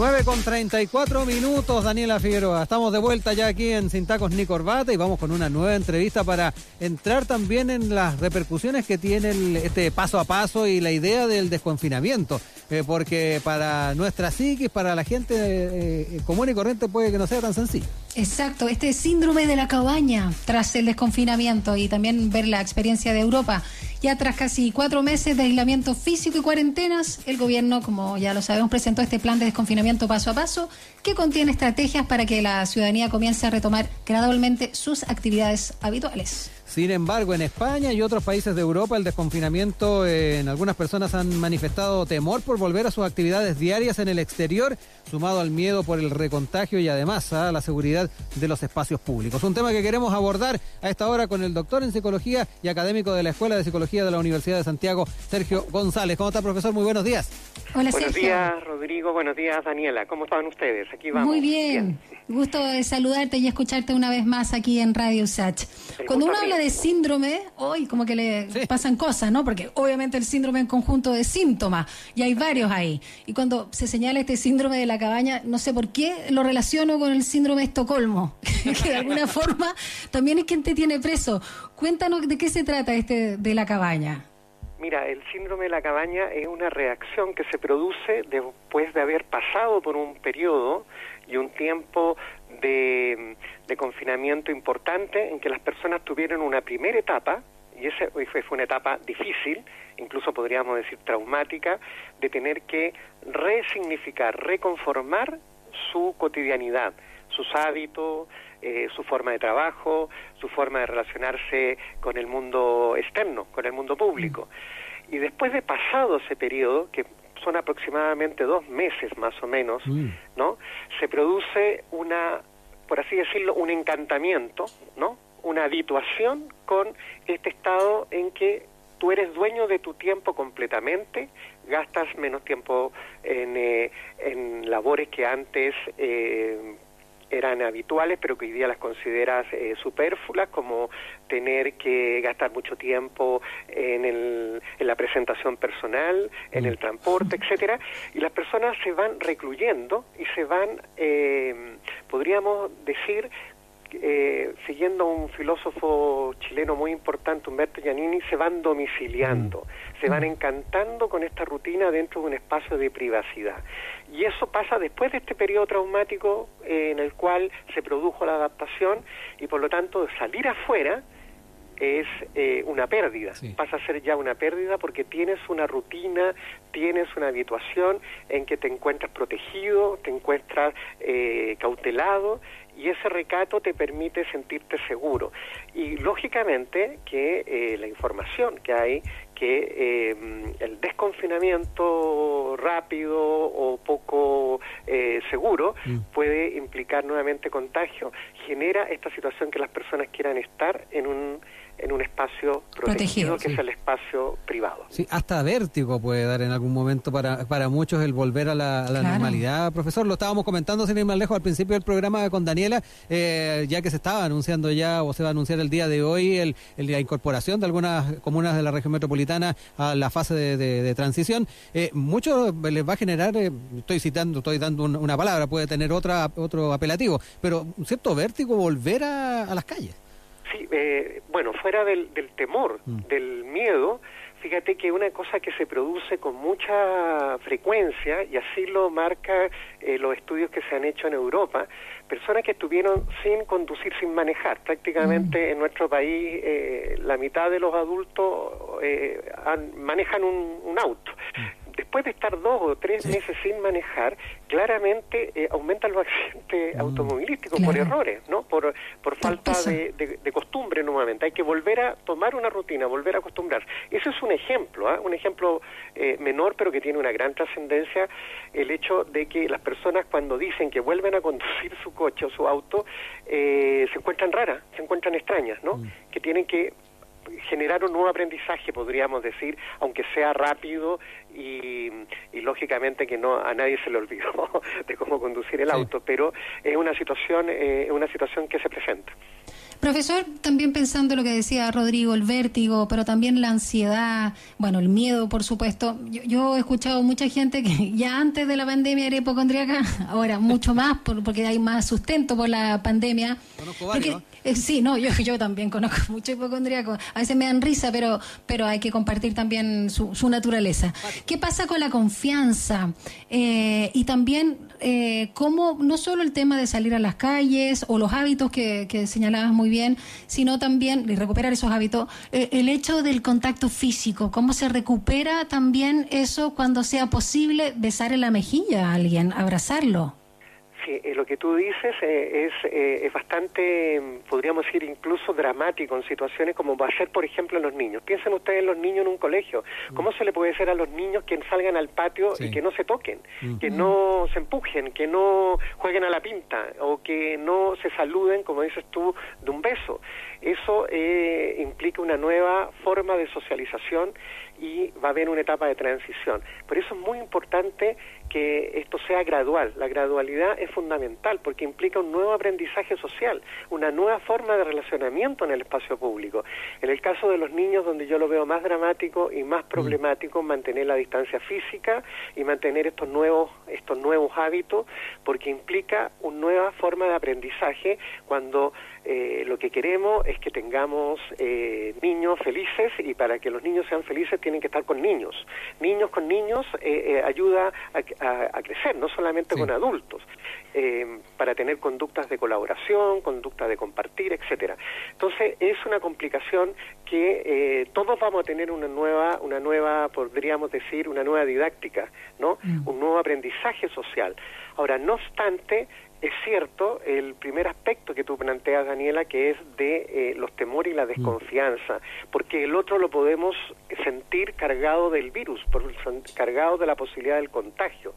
9 con 34 minutos, Daniela Figueroa. Estamos de vuelta ya aquí en Sin Tacos ni Corbata y vamos con una nueva entrevista para entrar también en las repercusiones que tiene este paso a paso y la idea del desconfinamiento. Eh, porque para nuestra psiquis, para la gente eh, eh, común y corriente puede que no sea tan sencillo. Exacto, este síndrome de la cabaña tras el desconfinamiento y también ver la experiencia de Europa. Ya tras casi cuatro meses de aislamiento físico y cuarentenas, el gobierno, como ya lo sabemos, presentó este plan de desconfinamiento paso a paso que contiene estrategias para que la ciudadanía comience a retomar gradualmente sus actividades habituales. Sin embargo, en España y otros países de Europa, el desconfinamiento eh, en algunas personas han manifestado temor por volver a sus actividades diarias en el exterior, sumado al miedo por el recontagio y además a la seguridad de los espacios públicos. Un tema que queremos abordar a esta hora con el doctor en psicología y académico de la Escuela de Psicología de la Universidad de Santiago, Sergio González. ¿Cómo está, profesor? Muy buenos días. Hola, buenos días, Rodrigo. Buenos días, Daniela. ¿Cómo están ustedes? Aquí vamos. Muy bien. Gusto de saludarte y escucharte una vez más aquí en Radio Sach. Cuando uno habla de síndrome, hoy como que le pasan cosas, ¿no? Porque obviamente el síndrome es un conjunto de síntomas y hay varios ahí. Y cuando se señala este síndrome de la cabaña, no sé por qué lo relaciono con el síndrome de Estocolmo, que de alguna forma también es quien te tiene preso. Cuéntanos de qué se trata este de la cabaña. Mira, el síndrome de la cabaña es una reacción que se produce después de haber pasado por un periodo y un tiempo de, confinamiento importante en que las personas tuvieron una primera etapa, y esa fue, una etapa difícil, incluso podríamos decir traumática, de tener que resignificar, reconformar su cotidianidad, sus hábitos, eh, su forma de trabajo, su forma de relacionarse con el mundo externo, con el mundo público. Y después de pasado ese periodo, que son aproximadamente dos meses más o menos. ¿no? Se produce una, por así decirlo, un encantamiento, ¿no? Una habituación con este estado en que tú eres dueño de tu tiempo completamente, gastas menos tiempo en, eh, en labores que antes eh, eran habituales, pero que hoy día las consideras eh, superfluas, como tener que gastar mucho tiempo en, el, en la presentación personal, en el transporte, etcétera, y las personas se van recluyendo y se van, eh, podríamos decir, eh, siguiendo un filósofo chileno muy importante, Humberto Giannini, se van domiciliando, mm. se van mm. encantando con esta rutina dentro de un espacio de privacidad. Y eso pasa después de este periodo traumático eh, en el cual se produjo la adaptación y por lo tanto salir afuera es eh, una pérdida, pasa a ser ya una pérdida porque tienes una rutina, tienes una habituación en que te encuentras protegido, te encuentras eh, cautelado y ese recato te permite sentirte seguro. Y lógicamente que eh, la información que hay, que eh, el desconfinamiento rápido o poco eh, seguro mm. puede implicar nuevamente contagio, genera esta situación que las personas quieran estar en un en un espacio protegido, que es el espacio privado. Sí, hasta vértigo puede dar en algún momento para, para muchos el volver a la, normalidad. Profesor, lo estábamos comentando sin ir más lejos al principio del programa con Daniela, eh, ya que se estaba anunciando ya o se va a anunciar el día de hoy el, la incorporación de algunas comunas de la región metropolitana a la fase de, transición. Eh, mucho les va a generar, eh, estoy citando, estoy dando una palabra, puede tener otra otro apelativo, pero un cierto vértigo volver a las calles. Sí, eh, bueno, fuera del, del temor, mm. del miedo, fíjate que una cosa que se produce con mucha frecuencia, y así lo marca eh, los estudios que se han hecho en Europa, personas que estuvieron sin conducir, sin manejar. Prácticamente mm. en nuestro país eh, la mitad de los adultos eh, manejan un, un auto. Mm después de estar dos o tres meses sin manejar, claramente eh, aumentan los accidentes mm, automovilísticos por errores, ¿no? Por, por falta de, de, costumbre nuevamente. Hay que volver a tomar una rutina, volver a acostumbrar. Eso es un ejemplo, ¿ah? un ejemplo eh, menor, pero que tiene una gran trascendencia, el hecho de que las personas cuando dicen que vuelven a conducir su coche o su auto, eh, se encuentran raras, se encuentran extrañas, ¿no? Mm. Que tienen que generar un nuevo aprendizaje, podríamos decir, aunque sea rápido y, lógicamente que no a nadie se le olvidó de cómo conducir el auto, pero es una situación, eh, una situación que se presenta. Profesor, también pensando lo que decía Rodrigo, el vértigo, pero también la ansiedad, bueno, el miedo, por supuesto. Yo, he escuchado mucha gente que ya antes de la pandemia era hipocondríaca, ahora mucho más porque hay más sustento por la pandemia. Conozco varios. Eh, sí, no, yo, yo también conozco mucho hipocondríaco. A veces me dan risa, pero, pero hay que compartir también su, su naturaleza. ¿Qué pasa con la confianza? Eh, y también eh, cómo, no solo el tema de salir a las calles o los hábitos que, señalabas muy bien, sino también, y recuperar esos hábitos, eh, el hecho del contacto físico, cómo se recupera también eso cuando sea posible besar en la mejilla a alguien, abrazarlo. Sí, eh, lo que tú dices eh, es, eh, es bastante, podríamos decir, incluso dramático en situaciones como va a ser, por ejemplo, en los niños. Piensen ustedes en los niños en un colegio. Mm. ¿Cómo se le puede decir a los niños que salgan al patio y que no se toquen, mm. que no se empujen, que no jueguen a la pinta o que no se saluden, como dices tú, de un beso? Eso implica una nueva forma de socialización y va a haber una etapa de transición. Por eso es muy importante que esto sea gradual. La gradualidad es fundamental porque implica un nuevo aprendizaje social, una nueva forma de relacionamiento en el espacio público. En el caso de los niños, donde yo lo veo más dramático y más mm. problemático, mantener la distancia física y mantener estos nuevos, estos nuevos hábitos, porque implica una nueva forma de aprendizaje cuando eh, lo que queremos es que tengamos eh, niños felices y para que los niños sean felices tienen que estar con niños. Niños con niños eh, ayuda a, crecer, no solamente con adultos, para tener conductas de colaboración, conductas de compartir, etcétera. Entonces es una complicación que todos vamos a tener una nueva, una nueva, podríamos decir, una nueva didáctica, ¿no? Mm. Un nuevo aprendizaje social. Ahora, no obstante, es cierto el primer aspecto que tú planteas, Daniela, que es de eh, los temores y la mm. desconfianza, porque el otro lo podemos sentir cargado del virus, cargado de la posibilidad del contagio.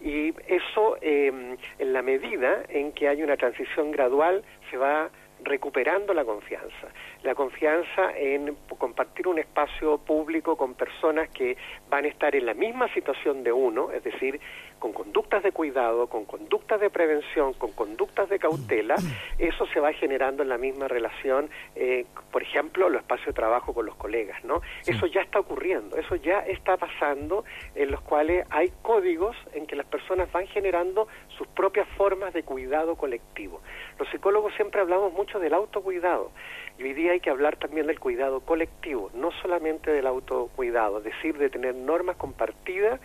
Y eso, em, en la medida en que hay una transición gradual, se va recuperando la confianza. La confianza en compartir un espacio público con personas que van a estar en la misma situación de uno, es decir, con conductas de cuidado, con conductas de prevención, con conductas de cautela, eso se va generando en la misma relación, eh, por ejemplo, los espacios de trabajo con los colegas, ¿no? Eso ya está ocurriendo, eso ya está pasando, en los cuales hay códigos en que las personas van generando sus propias formas de cuidado colectivo. Los psicólogos siempre hablamos mucho del autocuidado y hoy día hay que hablar también del cuidado colectivo, no solamente del autocuidado, es decir, de tener normas compartidas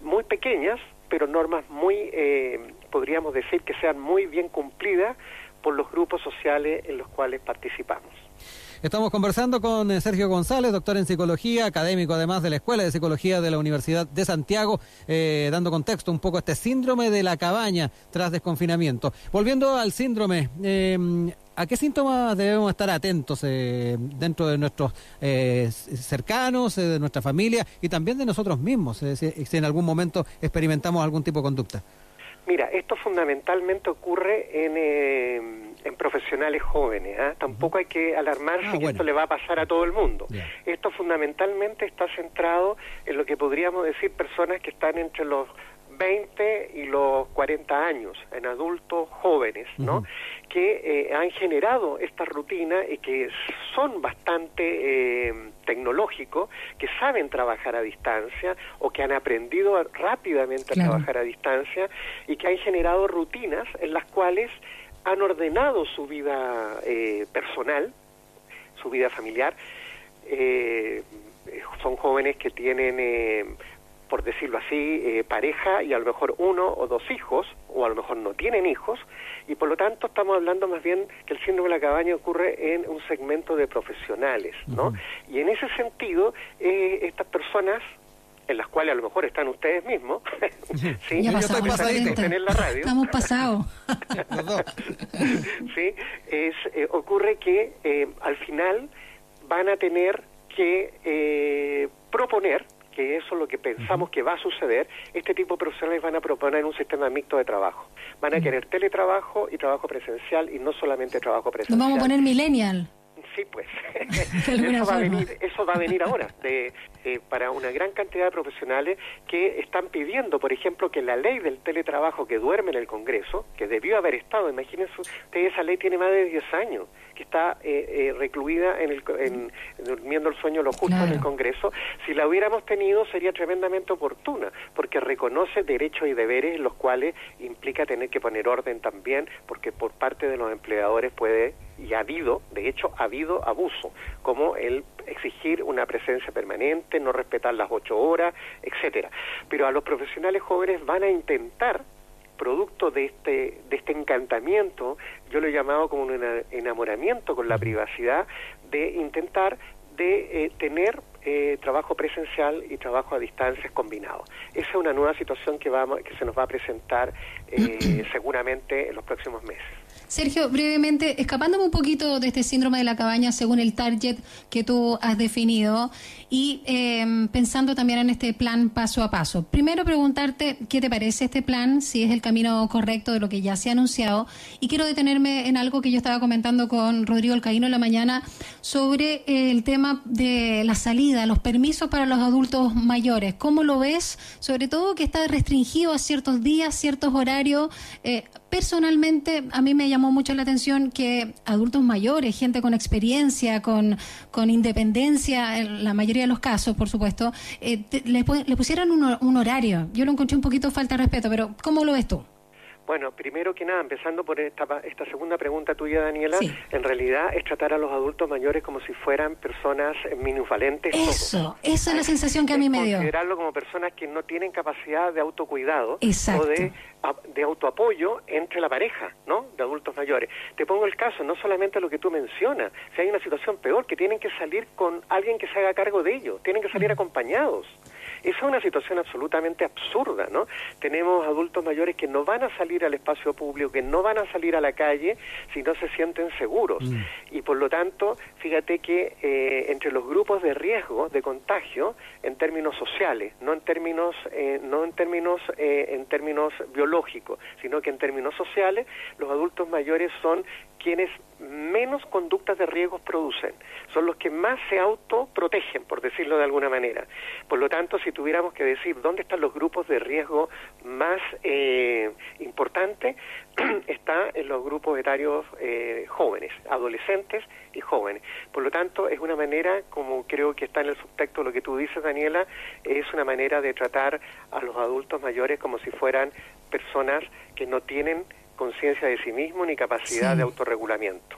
muy pequeñas, pero normas muy, eh, podríamos decir, que sean muy bien cumplidas por los grupos sociales en los cuales participamos. Estamos conversando con eh, Sergio González, doctor en psicología, académico además de la Escuela de Psicología de la Universidad de Santiago, eh, dando contexto un poco a este síndrome de la cabaña tras desconfinamiento. Volviendo al síndrome, ¿a qué síntomas debemos estar atentos dentro de nuestros cercanos, de nuestra familia y también de nosotros mismos, si en algún momento experimentamos algún tipo de conducta? Mira, esto fundamentalmente ocurre en, eh, en profesionales jóvenes. ¿ah? Tampoco hay que alarmarse ah, que esto le va a pasar a todo el mundo. Esto fundamentalmente está centrado en lo que podríamos decir personas que están entre los 20 y los 40 años, en adultos jóvenes, ¿no? Que eh, han generado esta rutina y que son bastante eh, tecnológicos, que saben trabajar a distancia o que han aprendido rápidamente a trabajar a distancia y que han generado rutinas en las cuales han ordenado su vida eh, personal, su vida familiar. son jóvenes que tienen por decirlo así, eh, pareja y a lo mejor uno o dos hijos, o a lo mejor no tienen hijos, y por lo tanto estamos hablando más bien que el síndrome de la cabaña ocurre en un segmento de profesionales, ¿no? Y en ese sentido, eh, estas personas en las cuales a lo mejor están ustedes mismos, ¿sí? Ya pasamos en la radio. Estamos pasados. sí, es, eh, ocurre que al final van a tener que proponer que eso es lo que pensamos que va a suceder, este tipo de profesionales van a proponer un sistema mixto de trabajo. Van a querer teletrabajo y trabajo presencial y no solamente trabajo presencial. Nos vamos a poner millennial. Sí, pues. eso, va a venir, eso va a venir ahora. De, eh, para una gran cantidad de profesionales que están pidiendo, por ejemplo, que la ley del teletrabajo que duerme en el Congreso, que debió haber estado, imagínense ustedes, esa ley tiene más de 10 años, que está eh, eh, recluida en el, en, durmiendo el sueño lo justo en el Congreso, si la hubiéramos tenido sería tremendamente oportuna, porque reconoce derechos y deberes los cuales implica tener que poner orden también, porque por parte de los empleadores puede, y ha habido, de hecho ha habido abuso, como el exigir una presencia permanente, no respetar las ocho horas, etcétera. Pero a los profesionales jóvenes van a intentar producto de este, de este encantamiento, yo lo he llamado como un enamoramiento con la privacidad, de intentar de eh, tener eh, trabajo presencial y trabajo a distancias combinados. Esa es una nueva situación que, vamos, que se nos va a presentar eh, seguramente en los próximos meses. Sergio, brevemente, escapándome un poquito de este síndrome de la cabaña según el target que tú has definido y em, pensando también en este plan paso a paso. Primero preguntarte qué te parece este plan, si es el camino correcto de lo que ya se ha anunciado y quiero detenerme en algo que yo estaba comentando con Rodrigo Alcaíno en la mañana sobre el tema de la salida, los permisos para los adultos mayores. ¿Cómo lo ves? Sobre todo que está restringido a ciertos días, ciertos horarios. Eh, personalmente a mí me llamó mucho la atención que adultos mayores, gente con experiencia, con, con independencia, en la mayoría de los casos, por supuesto, eh, le, pusieran un, un horario. Yo lo encontré un poquito falta de respeto, pero ¿cómo lo ves tú? Bueno, primero que nada, empezando por esta, esta segunda pregunta tuya, Daniela, en realidad es tratar a los adultos mayores como si fueran personas minusvalentes. Eso, esa es la sensación que a mí me dio. Considerarlo como personas que no tienen capacidad de autocuidado o de, de autoapoyo entre la pareja, ¿no? De adultos mayores. Te pongo el caso, no solamente lo que tú mencionas, si hay una situación peor, que tienen que salir con alguien que se haga cargo de ellos, tienen que salir acompañados. Esa es una situación absolutamente absurda, ¿no? Tenemos adultos mayores que no van a salir al espacio público, que no van a salir a la calle si no se sienten seguros. Mm. Y por lo tanto, fíjate que eh, entre los grupos de riesgo de contagio, en términos sociales, no en términos, eh, no en términos, eh, en términos biológicos, sino que en términos sociales, los adultos mayores son quienes menos conductas de riesgos producen, son los que más se autoprotegen, por decirlo de alguna manera. Por lo tanto, si tuviéramos que decir dónde están los grupos de riesgo más eh, importantes, está en los grupos etarios eh, jóvenes, adolescentes y jóvenes. Por lo tanto, es una manera, como creo que está en el subtexto lo que tú dices, Daniela, es una manera de tratar a los adultos mayores como si fueran personas que no tienen conciencia de sí mismo ni capacidad de autorregulamiento.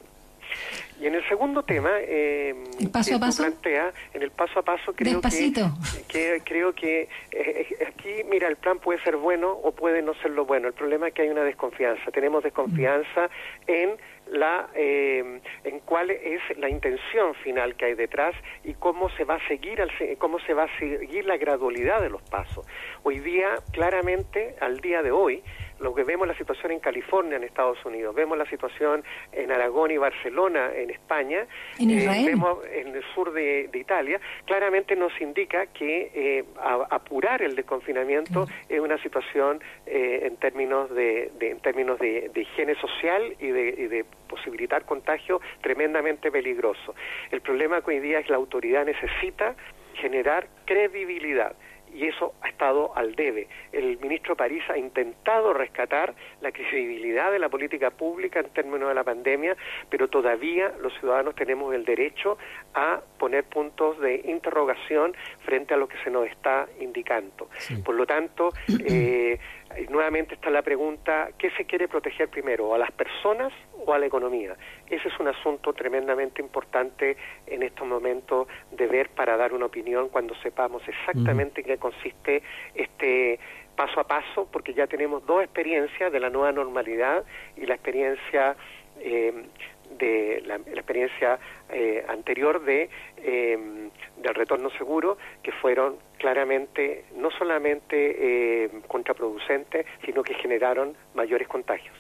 Y en el segundo tema, eh, paso a paso? plantea, en el paso a paso creo que, creo que eh, aquí, mira, el plan puede ser bueno o puede no ser lo bueno. El problema es que hay una desconfianza. Tenemos desconfianza en la eh, en cuál es la intención final que hay detrás y cómo se va a seguir cómo se va a seguir la gradualidad de los pasos. Hoy día claramente al día de hoy lo que vemos la situación en California, en Estados Unidos, vemos la situación en Aragón y Barcelona, en España, ¿En eh, vemos en el sur de, Italia, claramente nos indica que eh, apurar el desconfinamiento es una situación eh, en términos de, en términos de, higiene social y de, y de posibilitar contagio tremendamente peligroso. El problema que hoy día es que la autoridad necesita generar credibilidad y eso ha estado al debe. El ministro París ha intentado rescatar la credibilidad de la política pública en términos de la pandemia, pero todavía los ciudadanos tenemos el derecho a poner puntos de interrogación frente a lo que se nos está indicando. Por lo tanto, eh, nuevamente está la pregunta, ¿qué se quiere proteger primero, a las personas o a la economía? Ese es un asunto tremendamente importante en estos momentos de ver para dar una opinión cuando sepamos exactamente en qué consiste este paso a paso, porque ya tenemos dos experiencias de la nueva normalidad y la experiencia eh, de la, experiencia eh, anterior de eh, del retorno seguro que fueron claramente no solamente eh, contraproducentes sino que generaron mayores contagios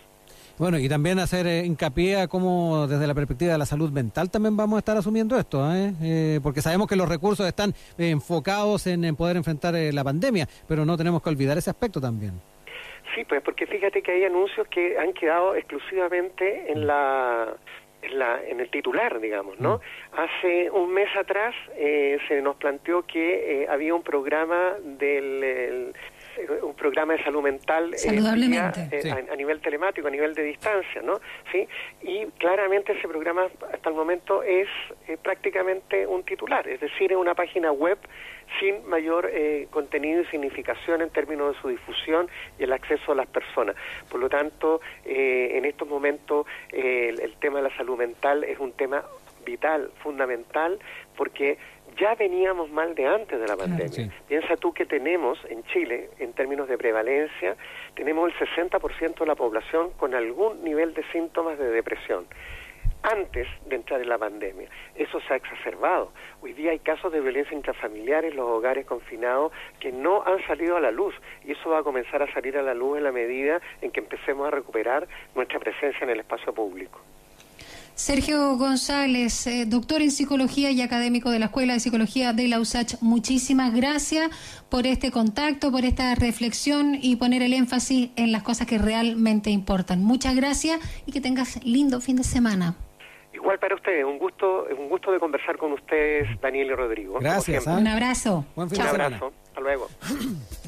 bueno, y también hacer hincapié a cómo desde la perspectiva de la salud mental también vamos a estar asumiendo esto, porque sabemos que los recursos están enfocados en, poder enfrentar la pandemia, pero no tenemos que olvidar ese aspecto también. Sí, pues porque fíjate que hay anuncios que han quedado exclusivamente en la en, la, en el titular, digamos, ¿no? Mm. Hace un mes atrás eh, se nos planteó que eh, había un programa del un programa de salud mental eh, a, nivel telemático, a nivel de distancia, ¿no? Sí, y claramente ese programa hasta el momento es prácticamente un titular, es decir, es una página web sin mayor eh, contenido y significación en términos de su difusión y el acceso a las personas. Por lo tanto, eh, en estos momentos eh, el, tema de la salud mental es un tema vital, fundamental, porque ya veníamos mal de antes de la pandemia. Piensa tú que tenemos en Chile, en términos de prevalencia, tenemos el 60% de la población con algún nivel de síntomas de depresión antes de entrar en la pandemia. Eso se ha exacerbado. Hoy día hay casos de violencia intrafamiliar en los hogares confinados que no han salido a la luz y eso va a comenzar a salir a la luz en la medida en que empecemos a recuperar nuestra presencia en el espacio público. Sergio González, eh, doctor en psicología y académico de la Escuela de Psicología de la USACH, muchísimas gracias por este contacto, por esta reflexión y poner el énfasis en las cosas que realmente importan. Muchas gracias y que tengas lindo fin de semana. Igual para ustedes, un gusto, un gusto de conversar con ustedes, Daniel y Rodrigo. Gracias. ¿ah? Un abrazo. Un abrazo. Hasta luego.